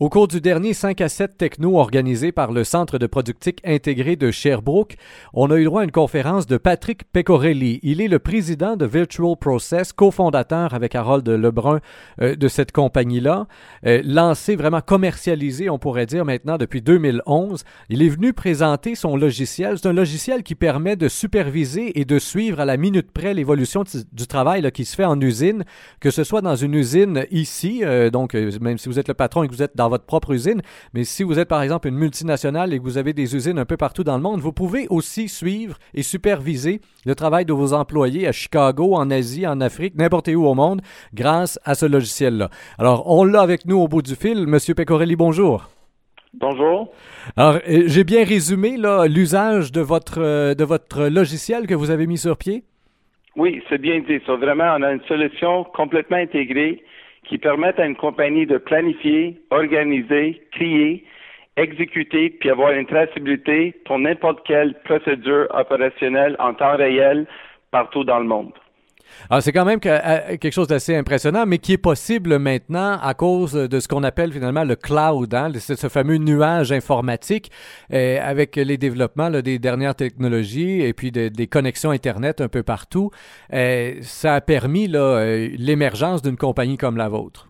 Au cours du dernier 5 à 7 techno organisé par le Centre de productique intégré de Sherbrooke, on a eu droit à une conférence de Patrick Pecorelli. Il est le président de Virtual Process, cofondateur avec Harold Lebrun euh, de cette compagnie-là, euh, lancé vraiment commercialisé, on pourrait dire maintenant depuis 2011. Il est venu présenter son logiciel. C'est un logiciel qui permet de superviser et de suivre à la minute près l'évolution du travail qui se fait en usine, que ce soit dans une usine ici, euh, donc même si vous êtes le patron et que vous êtes dans votre propre usine. Mais si vous êtes par exemple une multinationale et que vous avez des usines un peu partout dans le monde, vous pouvez aussi suivre et superviser le travail de vos employés à Chicago, en Asie, en Afrique, n'importe où au monde, grâce à ce logiciel-là. Alors, on l'a avec nous au bout du fil. Monsieur Pecorelli, bonjour. Bonjour. Alors, euh, j'ai bien résumé l'usage de votre, euh, de votre logiciel que vous avez mis sur pied? Oui, c'est bien dit. vraiment, on a une solution complètement intégrée qui permettent à une compagnie de planifier, organiser, créer, exécuter, puis avoir une traçabilité pour n'importe quelle procédure opérationnelle en temps réel partout dans le monde. Alors, c'est quand même euh, quelque chose d'assez impressionnant, mais qui est possible maintenant à cause de ce qu'on appelle finalement le cloud, hein, ce fameux nuage informatique, euh, avec les développements des dernières technologies et puis des connexions Internet un peu partout. Euh, ça a permis l'émergence d'une compagnie comme la vôtre.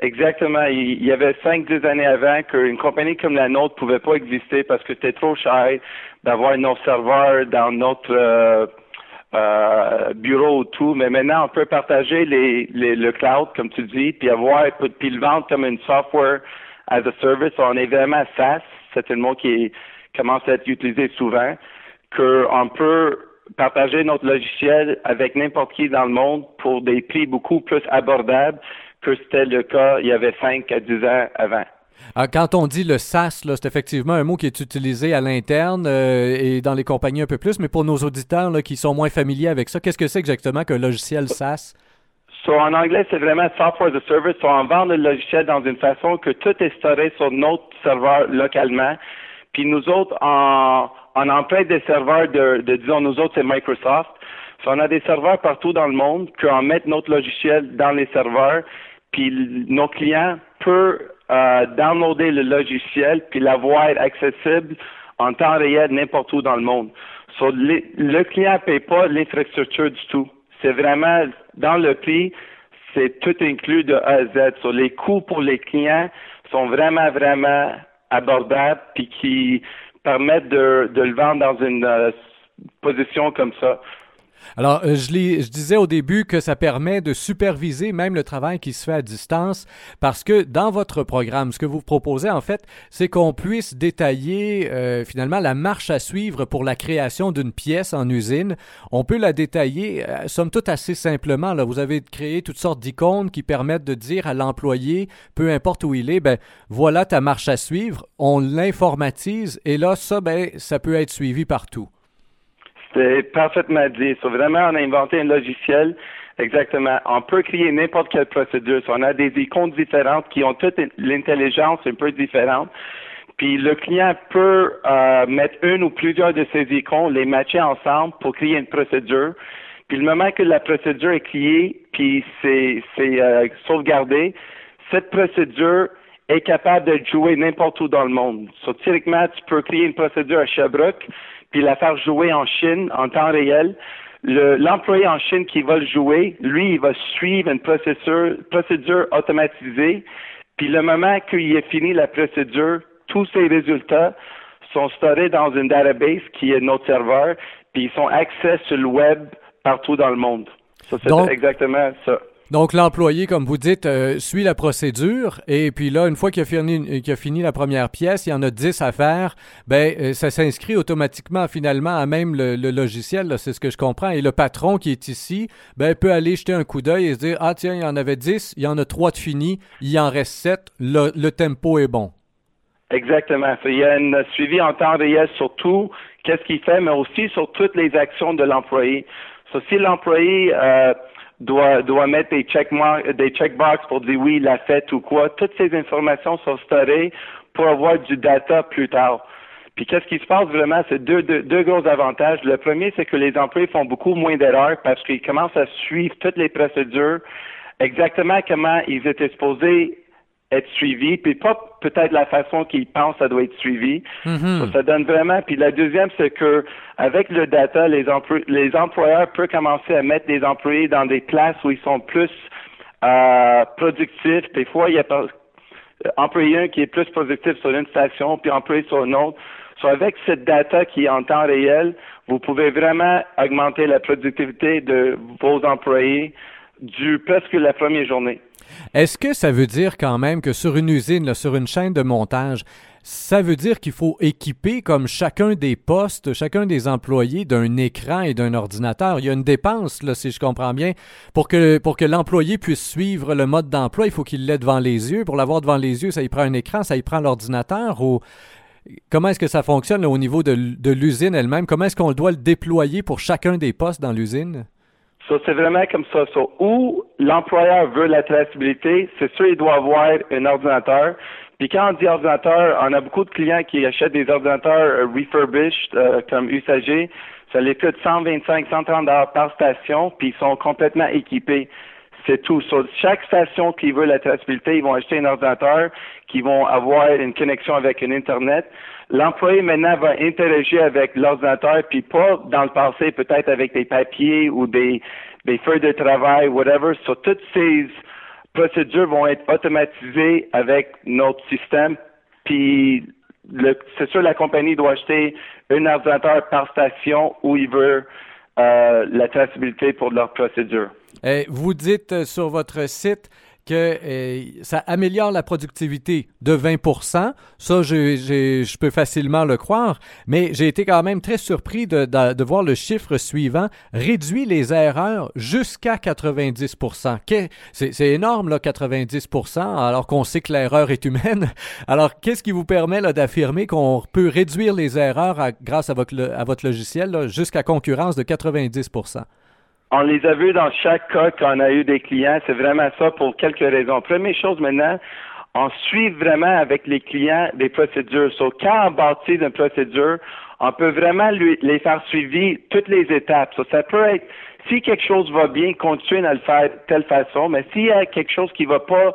Exactement. Il y avait cinq, dix années avant qu'une compagnie comme la nôtre pouvait pas exister parce que c'était trop cher d'avoir nos serveurs dans notre bureau ou tout, mais maintenant on peut partager les, le cloud, comme tu dis, puis avoir puis le vendre comme une software as a service. On est vraiment SaaS, c'est un mot qui commence à être utilisé souvent, qu'on peut partager notre logiciel avec n'importe qui dans le monde pour des prix beaucoup plus abordables que c'était le cas il y avait 5 à 10 ans avant. Ah, quand on dit le SaaS, c'est effectivement un mot qui est utilisé à l'interne euh, et dans les compagnies un peu plus, mais pour nos auditeurs qui sont moins familiers avec ça, qu'est-ce que c'est exactement qu'un logiciel SaaS? en anglais, c'est vraiment Software as a Service. on vend le logiciel dans une façon que tout est storé sur notre serveur localement. Puis nous autres, en empreinte des serveurs de, disons, nous autres, c'est Microsoft. on a des serveurs partout dans le monde, qu'on met notre logiciel dans les serveurs, puis nos clients peuvent euh, downloader le logiciel puis l'avoir accessible en temps réel n'importe où dans le monde. le client ne paye pas l'infrastructure du tout. C'est vraiment dans le prix, c'est tout inclus de A à Z. les coûts pour les clients sont vraiment, vraiment abordables puis qui permettent de, le vendre dans une euh, position comme ça. Alors, euh, je, disais au début que ça permet de superviser même le travail qui se fait à distance parce que dans votre programme, ce que vous proposez en fait, c'est qu'on puisse détailler euh, finalement la marche à suivre pour la création d'une pièce en usine. On peut la détailler, euh, somme toute, assez simplement. Là. Vous avez créé toutes sortes d'icônes qui permettent de dire à l'employé, peu importe où il est, ben voilà ta marche à suivre. On l'informatise et là, ça, ben, ça peut être suivi partout. C'est parfaitement dit. So, vraiment, on a inventé un logiciel. Exactement. On peut créer n'importe quelle procédure. on a des icônes différentes qui ont toute l'intelligence un peu différente. Puis le client peut euh, mettre une ou plusieurs de ces icônes, les matcher ensemble pour créer une procédure. Puis le moment que la procédure est créée, puis c'est euh, sauvegardé, cette procédure est capable de jouer n'importe où dans le monde. So, typiquement, tu peux créer une procédure à Sherbrooke, puis la faire jouer en Chine en temps réel. L'employé en Chine qui va le jouer, lui, il va suivre une procédure, procédure automatisée. Puis le moment qu'il ait fini la procédure, tous ses résultats sont storés dans une database qui est notre serveur, puis ils sont accès sur le web partout dans le monde. Ça, c'est exactement ça. Donc, l'employé, comme vous dites, euh, suit la procédure et puis là, une fois qu'il a, fini, a fini la première pièce, il y en a 10 à faire, ben, euh, ça s'inscrit automatiquement finalement à même le, logiciel, c'est ce que je comprends. Et le patron qui est ici, ben, peut aller jeter un coup d'œil et se dire, ah tiens, il y en avait 10, il y en a 3 de finis, il en reste 7, le, tempo est bon. Exactement. Il y a un suivi en temps réel sur tout, qu'est-ce qu'il fait, mais aussi sur toutes les actions de l'employé. si l'employé... Euh, doit, doit mettre des checkmarks, des checkbox pour dire oui, il a fait ou quoi. Toutes ces informations sont storées pour avoir du data plus tard. Puis qu'est-ce qui se passe vraiment? C'est deux, deux, deux, gros avantages. Le premier, c'est que les employés font beaucoup moins d'erreurs parce qu'ils commencent à suivre toutes les procédures, exactement comment ils étaient supposés être suivi, puis pas peut-être la façon qu'ils pensent ça doit être suivi. Mhm. ça, donne vraiment. Puis la deuxième, c'est que avec le data, les, les employeurs peuvent commencer à mettre des employés dans des places où ils sont plus euh, productifs. Des fois, il y a pas, employé un qui est plus productif sur une station, puis employé sur une autre. So, avec cette data qui est en temps réel, vous pouvez vraiment augmenter la productivité de vos employés du presque la première journée. Est-ce que ça veut dire quand même que sur une usine, sur une chaîne de montage, ça veut dire qu'il faut équiper comme chacun des postes, chacun des employés d'un écran et d'un ordinateur? Il y a une dépense, si je comprends bien, pour que, l'employé puisse suivre le mode d'emploi, il faut qu'il l'ait devant les yeux. Pour l'avoir devant les yeux, ça y prend un écran, ça y prend l'ordinateur ou comment est-ce que ça fonctionne au niveau de l'usine elle-même? Comment est-ce qu'on doit le déployer pour chacun des postes dans l'usine? Ça, c'est vraiment comme ça. So, où l'employeur veut la traçabilité, c'est sûr, il doit avoir un ordinateur. Puis quand on dit ordinateur, on a beaucoup de clients qui achètent des ordinateurs euh, refurbished euh, comme usagers. Ça les coûte 125, 130 dollars par station, puis ils sont complètement équipés. C'est tout. Sur chaque station qui veut la traçabilité, ils vont acheter un ordinateur, qui vont avoir une connexion avec un Internet. L'employé maintenant va interagir avec l'ordinateur, puis pas dans le passé, peut-être avec des papiers ou des, des feuilles de travail, whatever. Sur toutes ces procédures vont être automatisées avec notre système, puis c'est sûr la compagnie doit acheter un ordinateur par station où il veut euh, la traçabilité pour leur procédure. Eh, vous dites euh, sur votre site que euh, ça améliore la productivité de 20% Ça, je peux facilement le croire, mais j'ai été quand même très surpris de, voir le chiffre suivant, réduit les erreurs jusqu'à 90% C'est énorme, là, 90% alors qu'on sait que l'erreur est humaine. Alors, qu'est-ce qui vous permet d'affirmer qu'on peut réduire les erreurs grâce à votre logiciel jusqu'à concurrence de 90 on les a vus dans chaque cas qu'on a eu des clients. C'est vraiment ça pour quelques raisons. Première chose maintenant, on suit vraiment avec les clients des procédures. So, quand on bâtit une procédure, on peut vraiment les faire suivre toutes les étapes. ça peut être, si quelque chose va bien, continuer à le faire de telle façon, mais s'il y a quelque chose qui va pas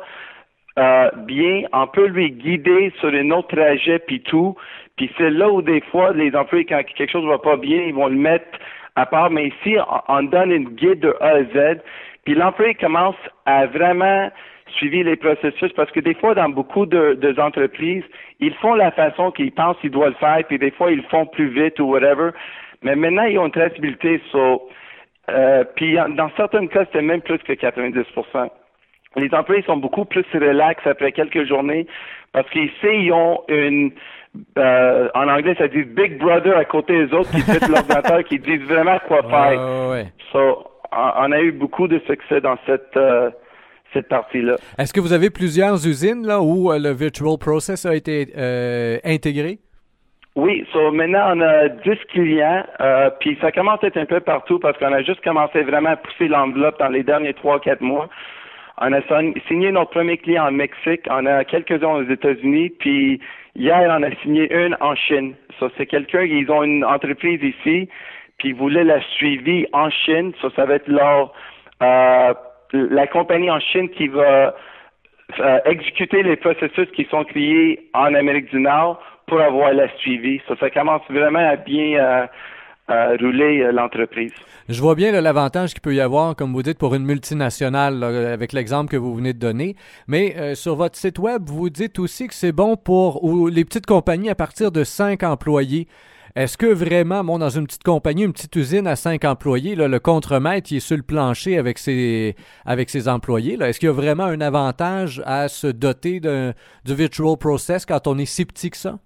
euh, bien, on peut lui guider sur un autre trajet puis tout. Puis c'est là où des fois les employés, quand quelque chose va pas bien, ils vont le mettre à part, mais ici, on, donne une guide de A à Z, puis l'employé commence à vraiment suivre les processus parce que des fois, dans beaucoup de, entreprises, ils font la façon qu'ils pensent qu'ils doivent le faire, puis des fois, ils le font plus vite ou whatever. Mais maintenant, ils ont une traçabilité. sur euh, puis dans certains cas, c'est même plus que 90% Les employés sont beaucoup plus relax après quelques journées parce qu'ils savent ils ont une euh, en anglais, ça dit Big Brother à côté des autres qui fait l'ordinateur, qui disent vraiment quoi faire. So, on a eu beaucoup de succès dans cette euh, cette partie-là. Est-ce que vous avez plusieurs usines là où euh, le virtual process a été intégré? Oui, so maintenant on a 10 clients, puis ça commence à être un peu partout parce qu'on a juste commencé vraiment à pousser l'enveloppe dans les derniers 3-4 mois. On a signé notre premier client en Mexique, on a quelques-uns aux États-Unis, puis hier, on a signé une en Chine. Ça, c'est quelqu'un, ils ont une entreprise ici, puis ils voulaient la suivre en Chine. Ça, ça va être leur, euh, la compagnie en Chine qui va euh, exécuter les processus qui sont créés en Amérique du Nord pour avoir la suivi. Ça, ça commence vraiment à bien euh, rouler euh, l'entreprise. Je vois bien l'avantage qu'il peut y avoir, comme vous dites, pour une multinationale, avec l'exemple que vous venez de donner. Mais euh, sur votre site web, vous dites aussi que c'est bon pour les petites compagnies à partir de cinq employés. Est-ce que vraiment, bon, dans une petite compagnie, une petite usine à cinq employés, le contremaître il est sur le plancher avec ses, avec ses employés, est-ce qu'il y a vraiment un avantage à se doter du virtual process quand on est si petit que ça?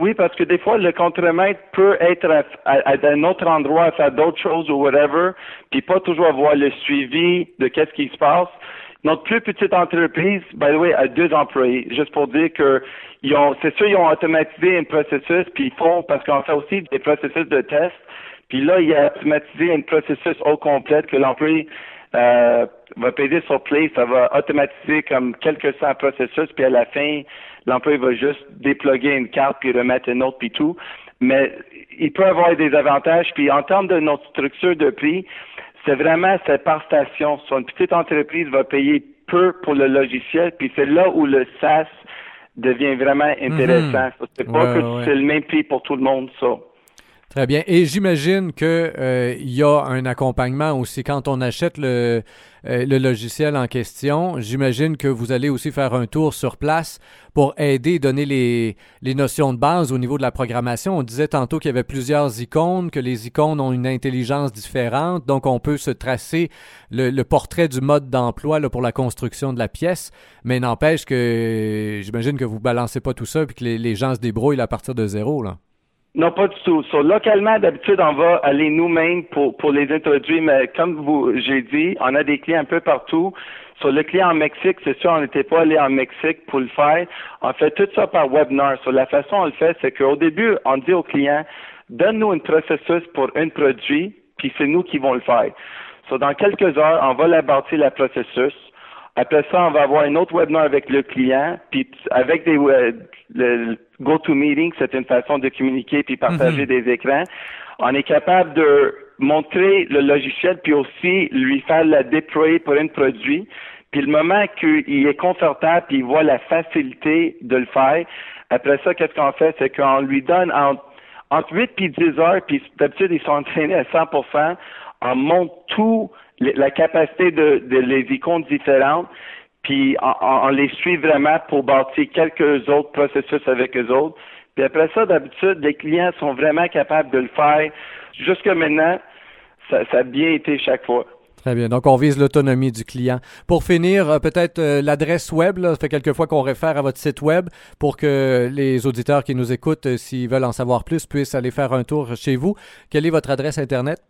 Oui, parce que des fois, le contremaître peut être à, un autre endroit, à faire d'autres choses ou whatever, puis pas toujours avoir le suivi de qu'est-ce qui se passe. Notre plus petite entreprise, by the way, a deux employés, juste pour dire que ils ont, c'est sûr, ils ont automatisé un processus, puis ils font, parce qu'on fait aussi des processus de test, puis là, il a automatisé un processus au complet que l'employé euh, va payer sur Play, ça va automatiser comme quelques cent processus, puis à la fin, l'employé va juste déploguer une carte puis remettre une autre puis tout. Mais il peut avoir des avantages. Puis en termes de notre structure de prix, c'est vraiment c'est par station. Soit une petite entreprise va payer peu pour le logiciel, puis c'est là où le SaaS devient vraiment intéressant. Mhm. C'est pas Ouais, que ouais. c'est le même prix pour tout le monde, ça. Très bien. Et j'imagine que euh, il y a un accompagnement aussi quand on achète le, euh, le logiciel en question. J'imagine que vous allez aussi faire un tour sur place pour aider, donner les, notions de base au niveau de la programmation. On disait tantôt qu'il y avait plusieurs icônes, que les icônes ont une intelligence différente, donc on peut se tracer le, portrait du mode d'emploi pour la construction de la pièce. Mais n'empêche que j'imagine que vous balancez pas tout ça puis que les, les gens se débrouillent à partir de zéro là. Non, pas du tout. So, localement, d'habitude, on va aller nous-mêmes pour, pour les introduire, mais comme vous, j'ai dit, on a des clients un peu partout. Sur le client en Mexique, c'est sûr, on n'était pas allé en Mexique pour le faire. On fait tout ça par webinar. Sur la façon on le fait, c'est qu'au début, on dit au client, donne-nous un processus pour un produit, puis c'est nous qui vont le faire. So, dans quelques heures, on va la bâtir le processus. Après ça, on va avoir un autre webinaire avec le client, puis avec des euh, le GoToMeeting, c'est une façon de communiquer puis partager des écrans. On est capable de montrer le logiciel puis aussi lui faire la déployer pour un produit. Puis le moment qu'il est confortable puis il voit la facilité de le faire, après ça, qu'est-ce qu'on fait, c'est qu'on lui donne entre, entre 8 puis 10 heures, puis d'habitude ils sont entraînés à 100% on monte tout la capacité de, de les icônes différentes, puis on, les suit vraiment pour bâtir quelques autres processus avec eux autres. Puis après ça, d'habitude, les clients sont vraiment capables de le faire. Jusque maintenant, ça, ça a bien été chaque fois. Très bien. Donc, on vise l'autonomie du client. Pour finir, euh, peut-être euh, l'adresse web. Là, ça fait quelques fois qu'on réfère à votre site web pour que les auditeurs qui nous écoutent, euh, s'ils veulent en savoir plus, puissent aller faire un tour chez vous. Quelle est votre adresse Internet?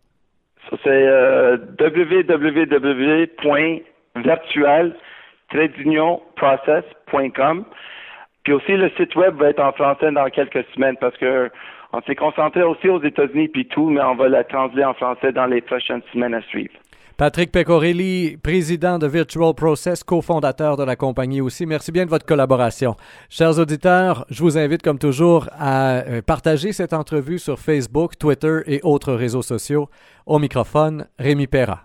Ça, c'est euh, www.virtual-process.com. Puis aussi, le site web va être en français dans quelques semaines parce que on s'est concentré aussi aux États-Unis puis tout, mais on va la translater en français dans les prochaines semaines à suivre. Patrick Pecorelli, président de Virtual Process, cofondateur de la compagnie aussi. Merci bien de votre collaboration. Chers auditeurs, je vous invite comme toujours à euh, partager cette entrevue sur Facebook, Twitter et autres réseaux sociaux. Au microphone, Rémi Perra.